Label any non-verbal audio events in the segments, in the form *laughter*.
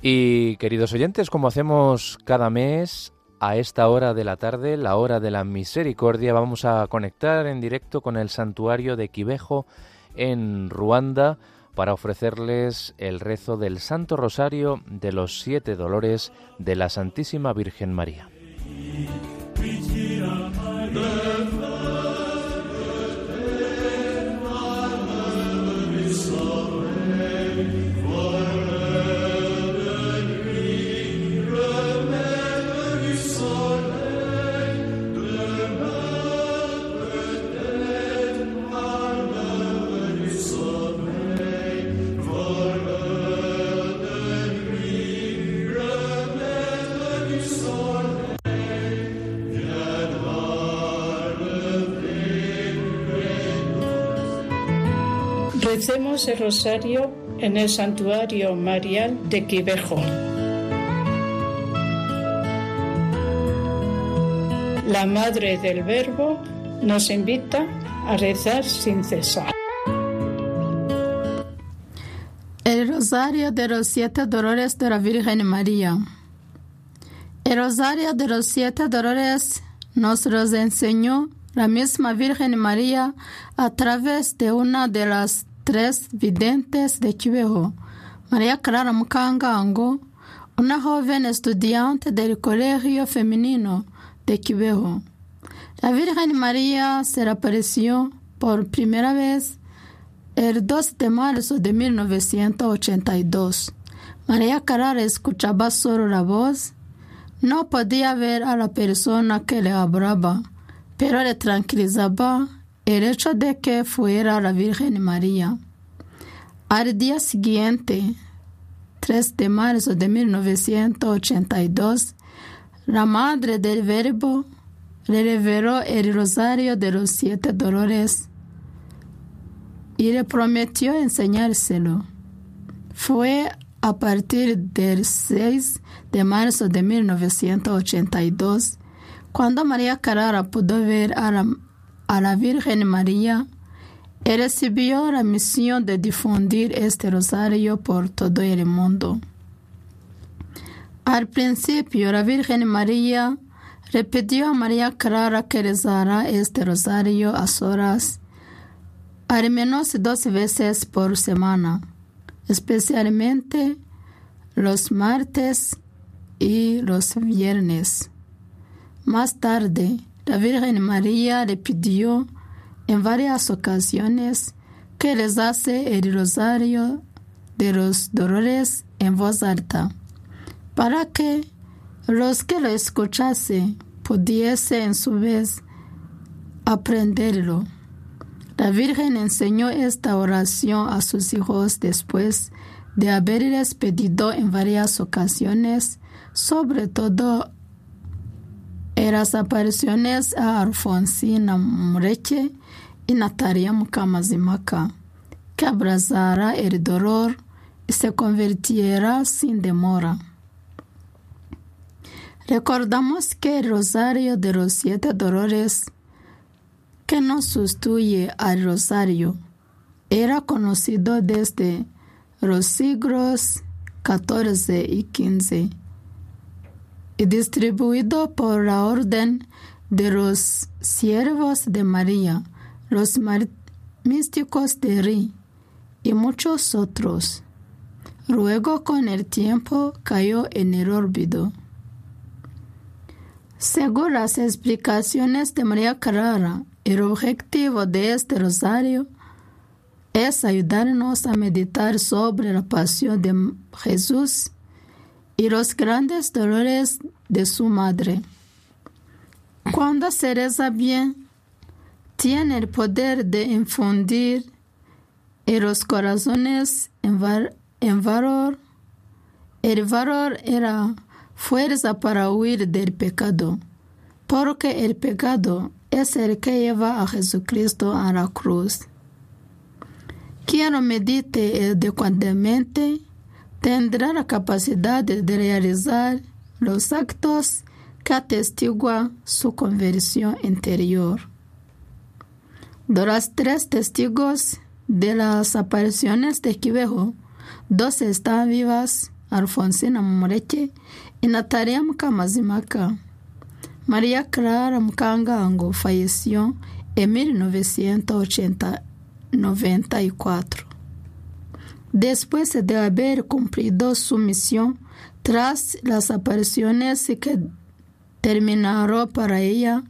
Y queridos oyentes, como hacemos cada mes a esta hora de la tarde, la hora de la misericordia, vamos a conectar en directo con el santuario de Quivejo en Ruanda para ofrecerles el rezo del Santo Rosario de los Siete Dolores de la Santísima Virgen María. El rosario en el santuario marial de Quivejo. La Madre del Verbo nos invita a rezar sin cesar. El Rosario de los Siete Dolores de la Virgen María. El Rosario de los Siete Dolores nos los enseñó la misma Virgen María a través de una de las tres videntes de Kibeho, María Clara Mukangango, una joven estudiante del Colegio Femenino de Kibeho. La Virgen María se apareció por primera vez el 2 de marzo de 1982. María Clara escuchaba solo la voz. No podía ver a la persona que le hablaba, pero le tranquilizaba el hecho de que fuera la Virgen María. Al día siguiente, 3 de marzo de 1982, la Madre del Verbo le reveló el rosario de los siete dolores y le prometió enseñárselo. Fue a partir del 6 de marzo de 1982 cuando María Carrara pudo ver a la a la Virgen María, recibió la misión de difundir este rosario por todo el mundo. Al principio, la Virgen María le pidió a María Clara que rezara este rosario a solas, al menos dos veces por semana, especialmente los martes y los viernes. Más tarde, la Virgen María le pidió en varias ocasiones que hace el rosario de los dolores en voz alta, para que los que lo escuchasen pudiesen en su vez aprenderlo. La Virgen enseñó esta oración a sus hijos después de haberles pedido en varias ocasiones, sobre todo en las apariciones a Alfonsina Mureche y Natalia Mukamazimaka, que abrazara el dolor y se convirtiera sin demora. Recordamos que el rosario de los siete dolores que nos sustituye al rosario era conocido desde los siglos XIV y XV y distribuido por la orden de los siervos de María, los místicos de Ri y muchos otros. Luego con el tiempo cayó en el olvido. Según las explicaciones de María Carrara, el objetivo de este rosario es ayudarnos a meditar sobre la pasión de Jesús y los grandes dolores de su madre. Cuando se reza bien, tiene el poder de infundir en los corazones en, valor. El valor era fuerza para huir del pecado, porque el pecado es el que lleva a Jesucristo a la cruz. Quiero medite adecuadamente tendrá la capacidad de realizar los actos que atestiguan su conversión interior. De los tres testigos de las apariciones de Quivejo, Dos están vivas, Alfonsina Mumureke y Natalia Mukamazimaka. María Clara Mukangango falleció en 1994. Después de haber cumplido su misión, tras las apariciones que terminaron para ella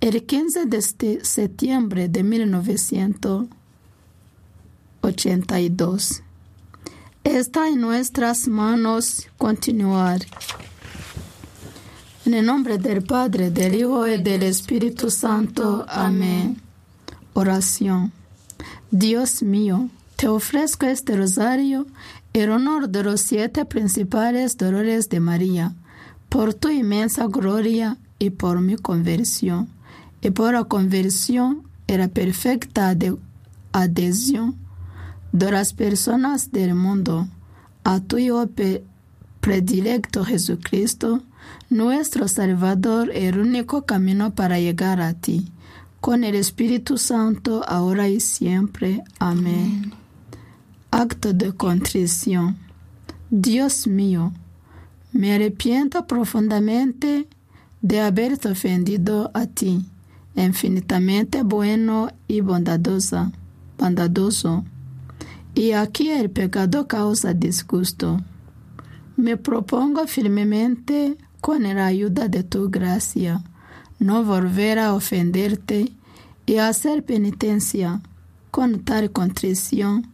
el 15 de septiembre de 1982. Está en nuestras manos continuar. En el nombre del Padre, del Hijo y del Espíritu Santo. Amén. Oración. Dios mío, te ofrezco este rosario en honor de los siete principales dolores de María, por tu inmensa gloria y por mi conversión, y por la conversión y la perfecta adhesión de las personas del mundo a tu Hijo predilecto Jesucristo, nuestro Salvador, el único camino para llegar a ti. Con el Espíritu Santo, ahora y siempre. Amén. Acto de contrición. Dios mío, me arrepiento profundamente de haberte ofendido a ti, infinitamente bueno y bondadosa, bondadoso. Y aquí el pecado causa disgusto. Me propongo firmemente, con la ayuda de tu gracia, no volver a ofenderte y hacer penitencia. Con tal contrición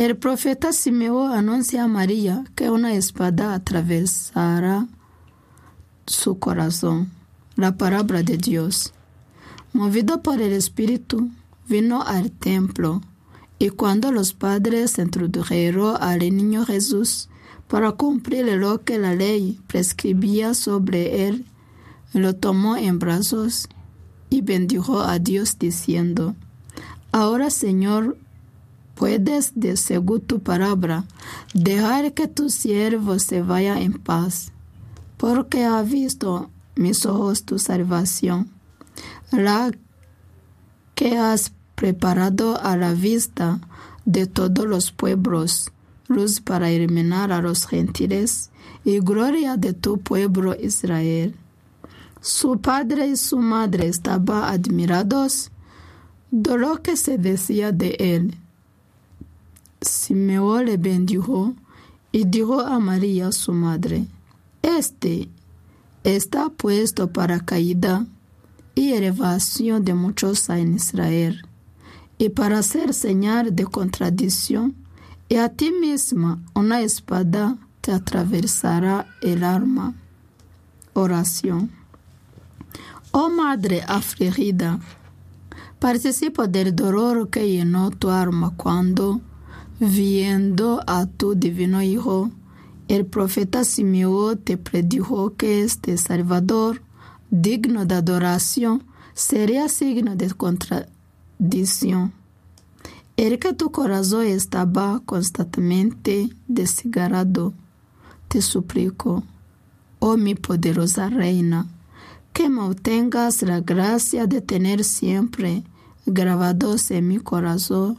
El profeta Simeón anuncia a María que una espada atravesará su corazón, la palabra de Dios. Movido por el Espíritu, vino al templo y cuando los padres introdujeron al niño Jesús para cumplir lo que la ley prescribía sobre él, lo tomó en brazos y bendijo a Dios diciendo, Ahora Señor, puedes, de según tu palabra, dejar que tu siervo se vaya en paz, porque ha visto mis ojos tu salvación, la que has preparado a la vista de todos los pueblos, luz para iluminar a los gentiles y gloria de tu pueblo Israel. Su padre y su madre estaban admirados de lo que se decía de él. Simeón le bendijo y dijo a María su madre, Este está puesto para caída y elevación de muchos en Israel, y para ser señal de contradicción, y a ti misma una espada te atravesará el alma. Oración. Oh Madre afligida, participo del dolor que llenó tu alma cuando, viendo a tu divino Hijo, el profeta Simeón te predijo que este Salvador, digno de adoración, sería signo de contradicción. El que tu corazón estaba constantemente desgarrado, te suplico, oh mi poderosa Reina, que me la gracia de tener siempre grabados en mi corazón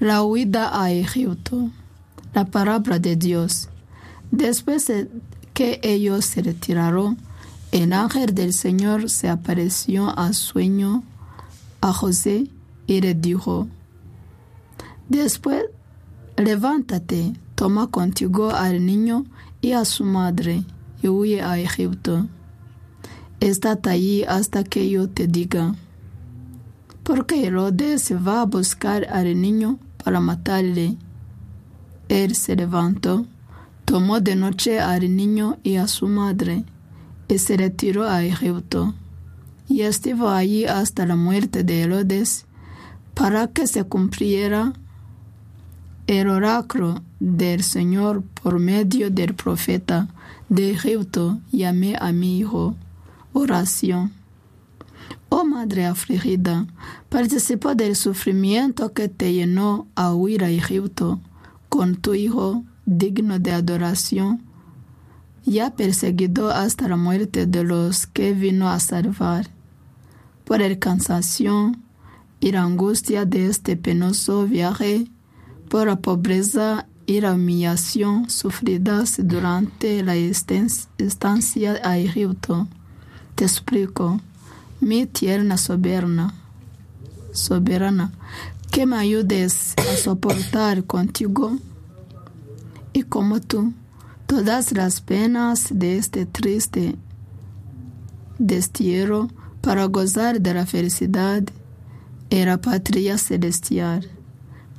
La huida a Egipto. La palabra de Dios. Después de que ellos se retiraron, el ángel del Señor se apareció a sueño a José y le dijo, Después, levántate, toma contigo al niño y a su madre y huye a Egipto. Estate allí hasta que yo te diga. Porque Herodes va a buscar al niño para matarle. Él se levantó, tomó de noche al niño y a su madre, y se retiró a Egipto. Y estuvo allí hasta la muerte de Herodes, para que se cumpliera el oráculo del Señor por medio del profeta de Egipto, llamé a mi hijo. Oración. Oh Madre afligida, participa del sufrimiento que te llenó a huir a Egipto con tu Hijo digno de adoración, ya perseguido hasta la muerte de los que vino a salvar. Por el cansancio y la angustia de este penoso viaje, por la pobreza y la humillación sufridas durante la estancia a Egipto. Te explico mi tierna soberana, soberana, que me ayudes a soportar contigo y como tú todas las penas de este triste destierro para gozar de la felicidad y la patria celestial.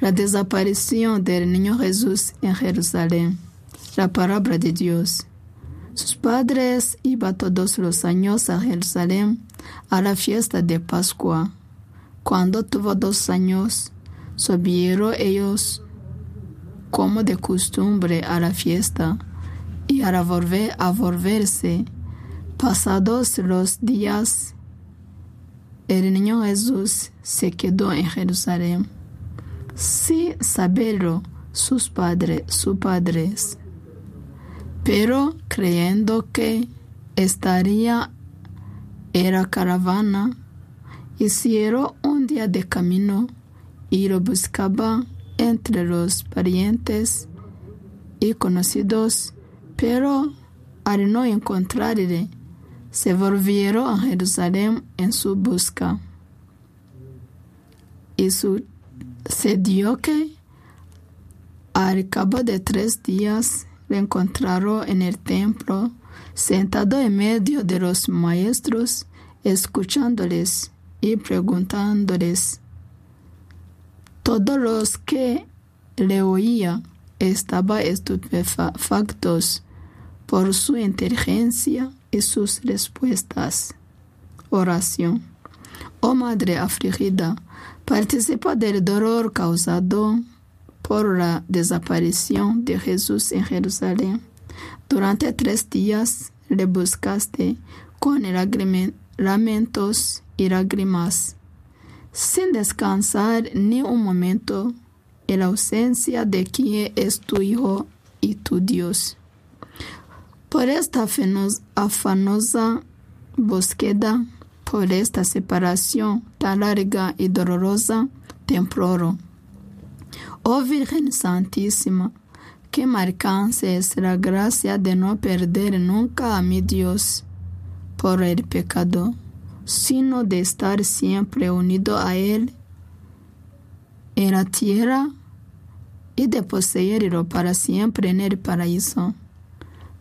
La desaparición del niño Jesús en Jerusalén. La palabra de Dios. Sus padres iban todos los años a Jerusalén a la fiesta de Pascua. Cuando tuvo dos años, subieron ellos como de costumbre a la fiesta y al volver a volverse, pasados los días, el niño Jesús se quedó en Jerusalén, sin saberlo sus padres, sus padres, pero creyendo que estaría en la caravana, hicieron un día de camino y lo buscaban entre los parientes y conocidos, pero al no encontrarle, se volvieron a Jerusalén en su busca. Y sucedió que al cabo de tres días le encontraron en el templo, sentado en medio de los maestros, escuchándoles y preguntándoles. Todos los que le oían estaban estupefactos por su inteligencia y sus respuestas. Oración. Oh Madre afligida, participa del dolor causado por la desaparición de Jesús en Jerusalén. Durante tres días le buscaste con lamentos y lágrimas, sin descansar ni un momento en la ausencia de quien es tu Hijo y tu Dios. Por esta afanosa búsqueda, por esta separación tan larga y dolorosa, te imploro. Oh Virgen Santísima, que me alcances la gracia de no perder nunca a mi Dios por el pecado, sino de estar siempre unido a Él en la tierra y de poseerlo para siempre en el paraíso.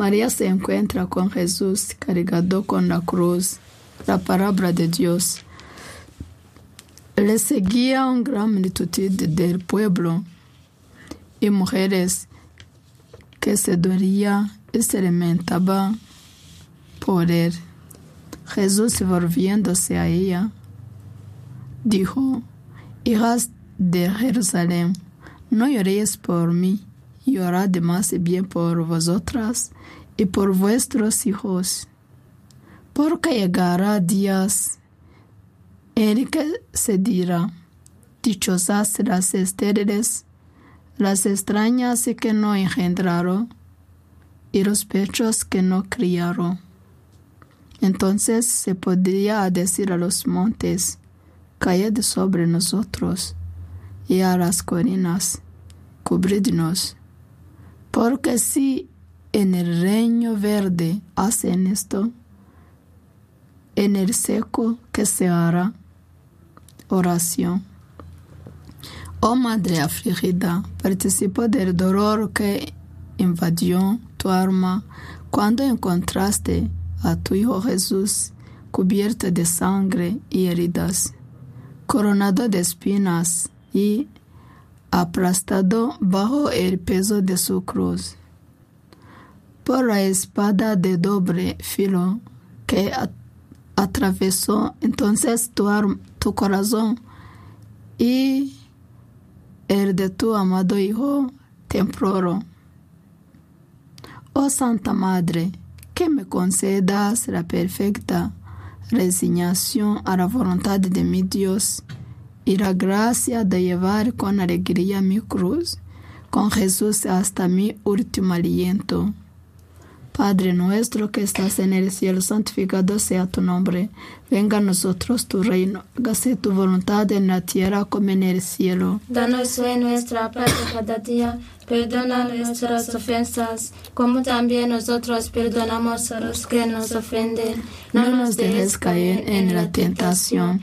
María se encuentra con Jesús cargado con la cruz, la palabra de Dios. Le seguía una gran multitud del pueblo y mujeres que se dolían y se lamentaban por él. Jesús volviéndose a ella, dijo, hijas de Jerusalén, no lloréis por mí, llorad más bien por vosotras y por vuestros hijos, porque llegará días en que se dirá, dichosas las estériles, las extrañas y que no engendraron, y los pechos que no criaron. Entonces se podría decir a los montes, caed sobre nosotros, y a las colinas, cubridnos. Porque si en el reino verde hacen esto, en el seco que se hará oración. Oh Madre afligida, participó del dolor que invadió tu alma cuando encontraste a tu Hijo Jesús cubierto de sangre y heridas, coronado de espinas y aplastado bajo el peso de su cruz. Por la espada de doble filo que atravesó entonces tu, corazón y el de tu amado Hijo temprano. Oh Santa Madre, que me concedas la perfecta resignación a la voluntad de mi Dios y la gracia de llevar con alegría mi cruz, con Jesús hasta mi último aliento. Padre nuestro que estás en el cielo, santificado sea tu nombre. Venga a nosotros tu reino. Hágase tu voluntad en la tierra como en el cielo. Danos hoy nuestra paz cada día. Perdona nuestras ofensas, como también nosotros perdonamos a los que nos ofenden. No nos dejes caer en la tentación.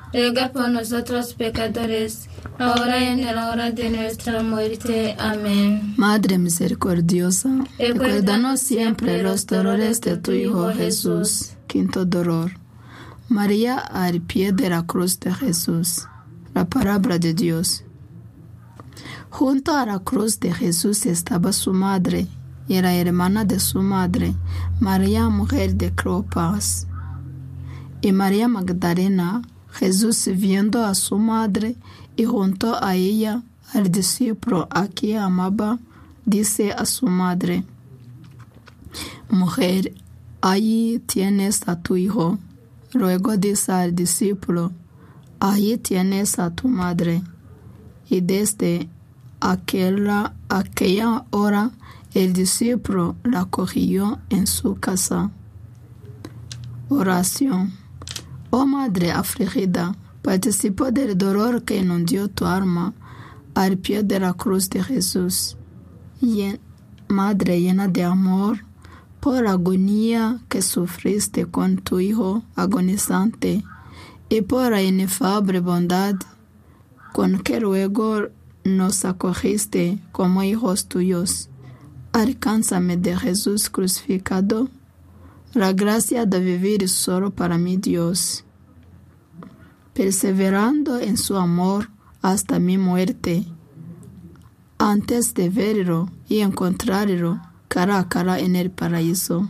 ruega por nosotros pecadores, ahora y en la hora de nuestra muerte. Amén. Madre misericordiosa, recuérdanos siempre los dolores de tu Hijo Jesús. Quinto dolor. María al pie de la cruz de Jesús. La palabra de Dios. Junto a la cruz de Jesús estaba su madre y la hermana de su madre, María, mujer de Cleopas. Y María Magdalena, Jesús viendo a su madre y junto a ella al discípulo a quien amaba, dice a su madre, Mujer, allí tienes a tu hijo. Luego dice al discípulo, Allí tienes a tu madre. Y desde aquella, aquella hora el discípulo la cogió en su casa. Oración. Oh Madre afligida, participo del dolor que inundió tu alma al pie de la cruz de Jesús. Y, Madre llena de amor, por la agonía que sufriste con tu Hijo agonizante y por la inefable bondad con que luego nos acogiste como hijos tuyos. Alcánzame de Jesús crucificado la gracia de vivir solo para mi Dios, perseverando en su amor hasta mi muerte, antes de verlo y encontrarlo cara a cara en el paraíso.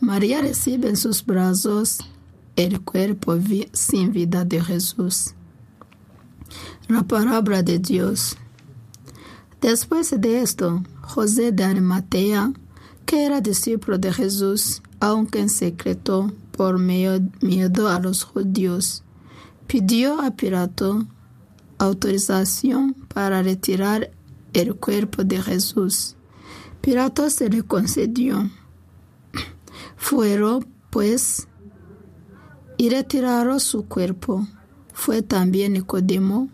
María recibe en sus brazos el cuerpo sin vida de Jesús. La palabra de Dios. Después de esto, José de Arimatea, que era discípulo de Jesús, aunque en secreto por miedo a los judíos, pidió a Pilato autorización para retirar el cuerpo de Jesús. Pilato se le concedió. Fueron, pues, y retiraron su cuerpo. Fue también Nicodemo,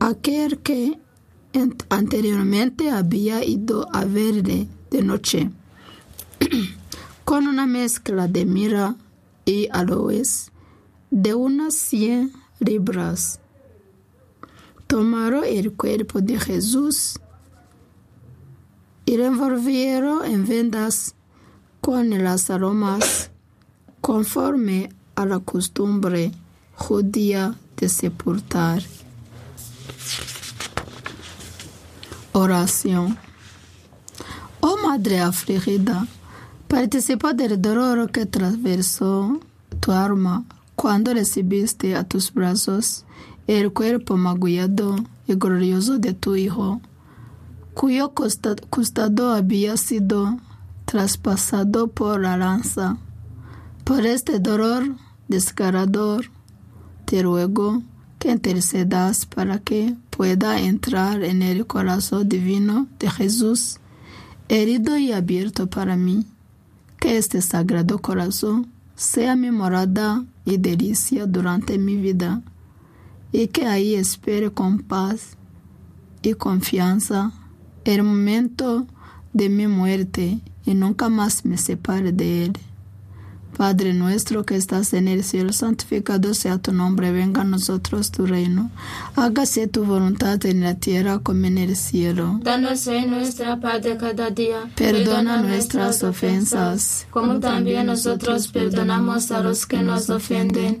aquel que anteriormente había ido a verle de noche, *clears throat* con una mezcla de mira y aloes de unas cien libras. Tomaron el cuerpo de Jesús y lo envolvieron en vendas con las aromas conforme a la costumbre judía de sepultar. Oración. Oh Madre afligida, participa del dolor que atravesó tu alma cuando recibiste a tus brazos el cuerpo magullado y glorioso de tu Hijo, cuyo costado había sido traspasado por la lanza. Por este dolor desgarrador, te ruego que intercedas para que pueda entrar en el corazón divino de Jesús, herido y abierto para mí. Que este sagrado corazón sea mi morada y delicia durante mi vida, y que ahí espere con paz y confianza el momento de mi muerte y nunca más me separe de Él. Padre nuestro que estás en el cielo, santificado sea tu nombre, venga a nosotros tu reino. Hágase tu voluntad en la tierra como en el cielo. Danos hoy nuestra paz de cada día. Perdona nuestras ofensas, como también nosotros perdonamos a los que nos ofenden.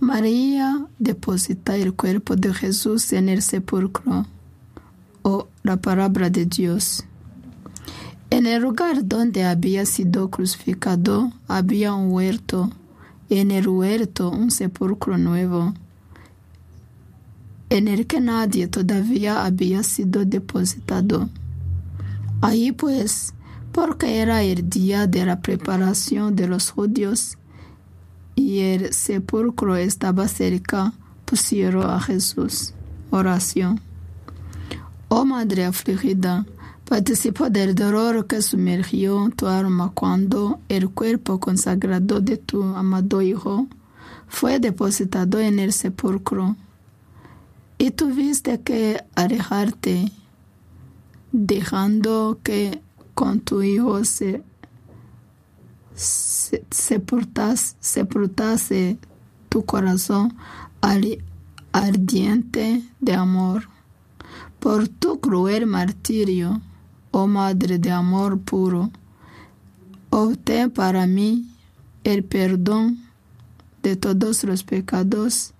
María deposita el cuerpo de Jesús en el sepulcro o la palabra de Dios. En el lugar donde había sido crucificado había un huerto, en el huerto un sepulcro nuevo, en el que nadie todavía había sido depositado. Ahí pues, porque era el día de la preparación de los judíos y el sepulcro estaba cerca, pusieron a Jesús. Oración. Oh Madre afligida, participa del dolor que sumergió tu alma cuando el cuerpo consagrado de tu amado Hijo fue depositado en el sepulcro. Y tuviste que alejarte, dejando que con tu Hijo se, se tu corazón ardiente de amor por tu cruel martirio, oh Madre de amor puro, obtén para mí el perdón de todos los pecados,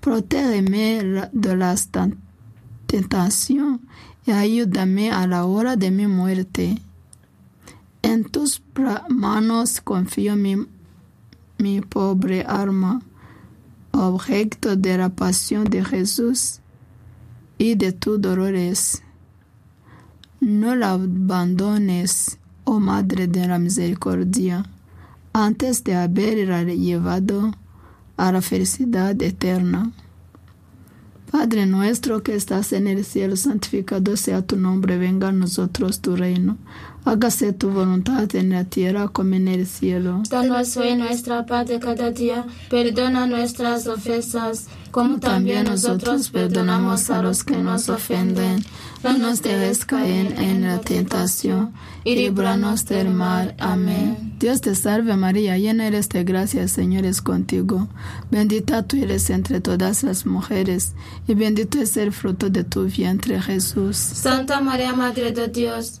protégeme de las tentaciones y ayúdame a la hora de mi muerte. En tus manos confío mi, mi pobre alma, objeto de la pasión de Jesús y de tus dolores. No la abandones, oh Madre de la Misericordia, antes de haberla llevado a la felicidad eterna. Padre nuestro que estás en el cielo, santificado sea tu nombre, venga a nosotros tu reino. Hágase tu voluntad en la tierra como en el cielo. Danos hoy nuestra paz de cada día, perdona nuestras ofensas, como también nosotros perdonamos a los que nos ofenden. No nos dejes caer en la tentación y líbranos del mal. Amén. Dios te salve María, llena eres de gracia, el Señor es contigo. Bendita tú eres entre todas las mujeres, y bendito es el fruto de tu vientre Jesús. Santa María, Madre de Dios,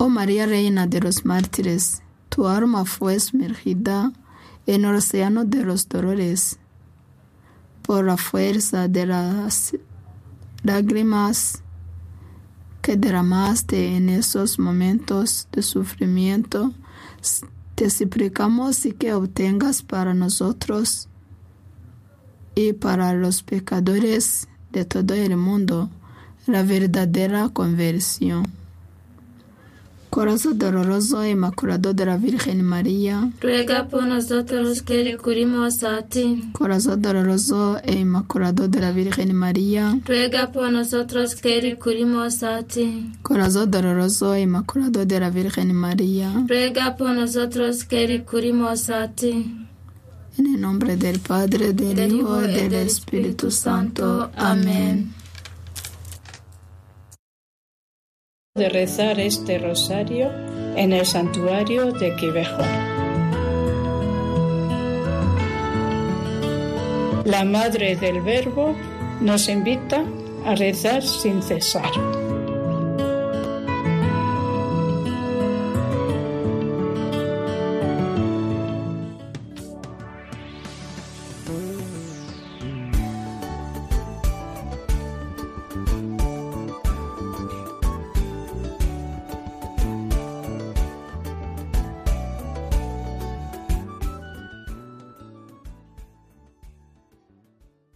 Oh María, Reina de los mártires, tu alma fue sumergida en el océano de los dolores. Por la fuerza de las lágrimas que derramaste en esos momentos de sufrimiento, te suplicamos y que obtengas para nosotros y para los pecadores de todo el mundo la verdadera conversión. Corazón doloroso inmaculado de la Virgen María. Ruega por nosotros que recurrimos a ti. Corazón doloroso e inmaculado de la Virgen María. Ruega por nosotros que recurrimos a ti. Corazón doloroso e inmaculado de la Virgen María. Ruega por nosotros que recurrimos a ti. En el nombre del Padre, del Hijo y del Espíritu Santo. Amén. De rezar este rosario en el santuario de Quivejo. La Madre del Verbo nos invita a rezar sin cesar.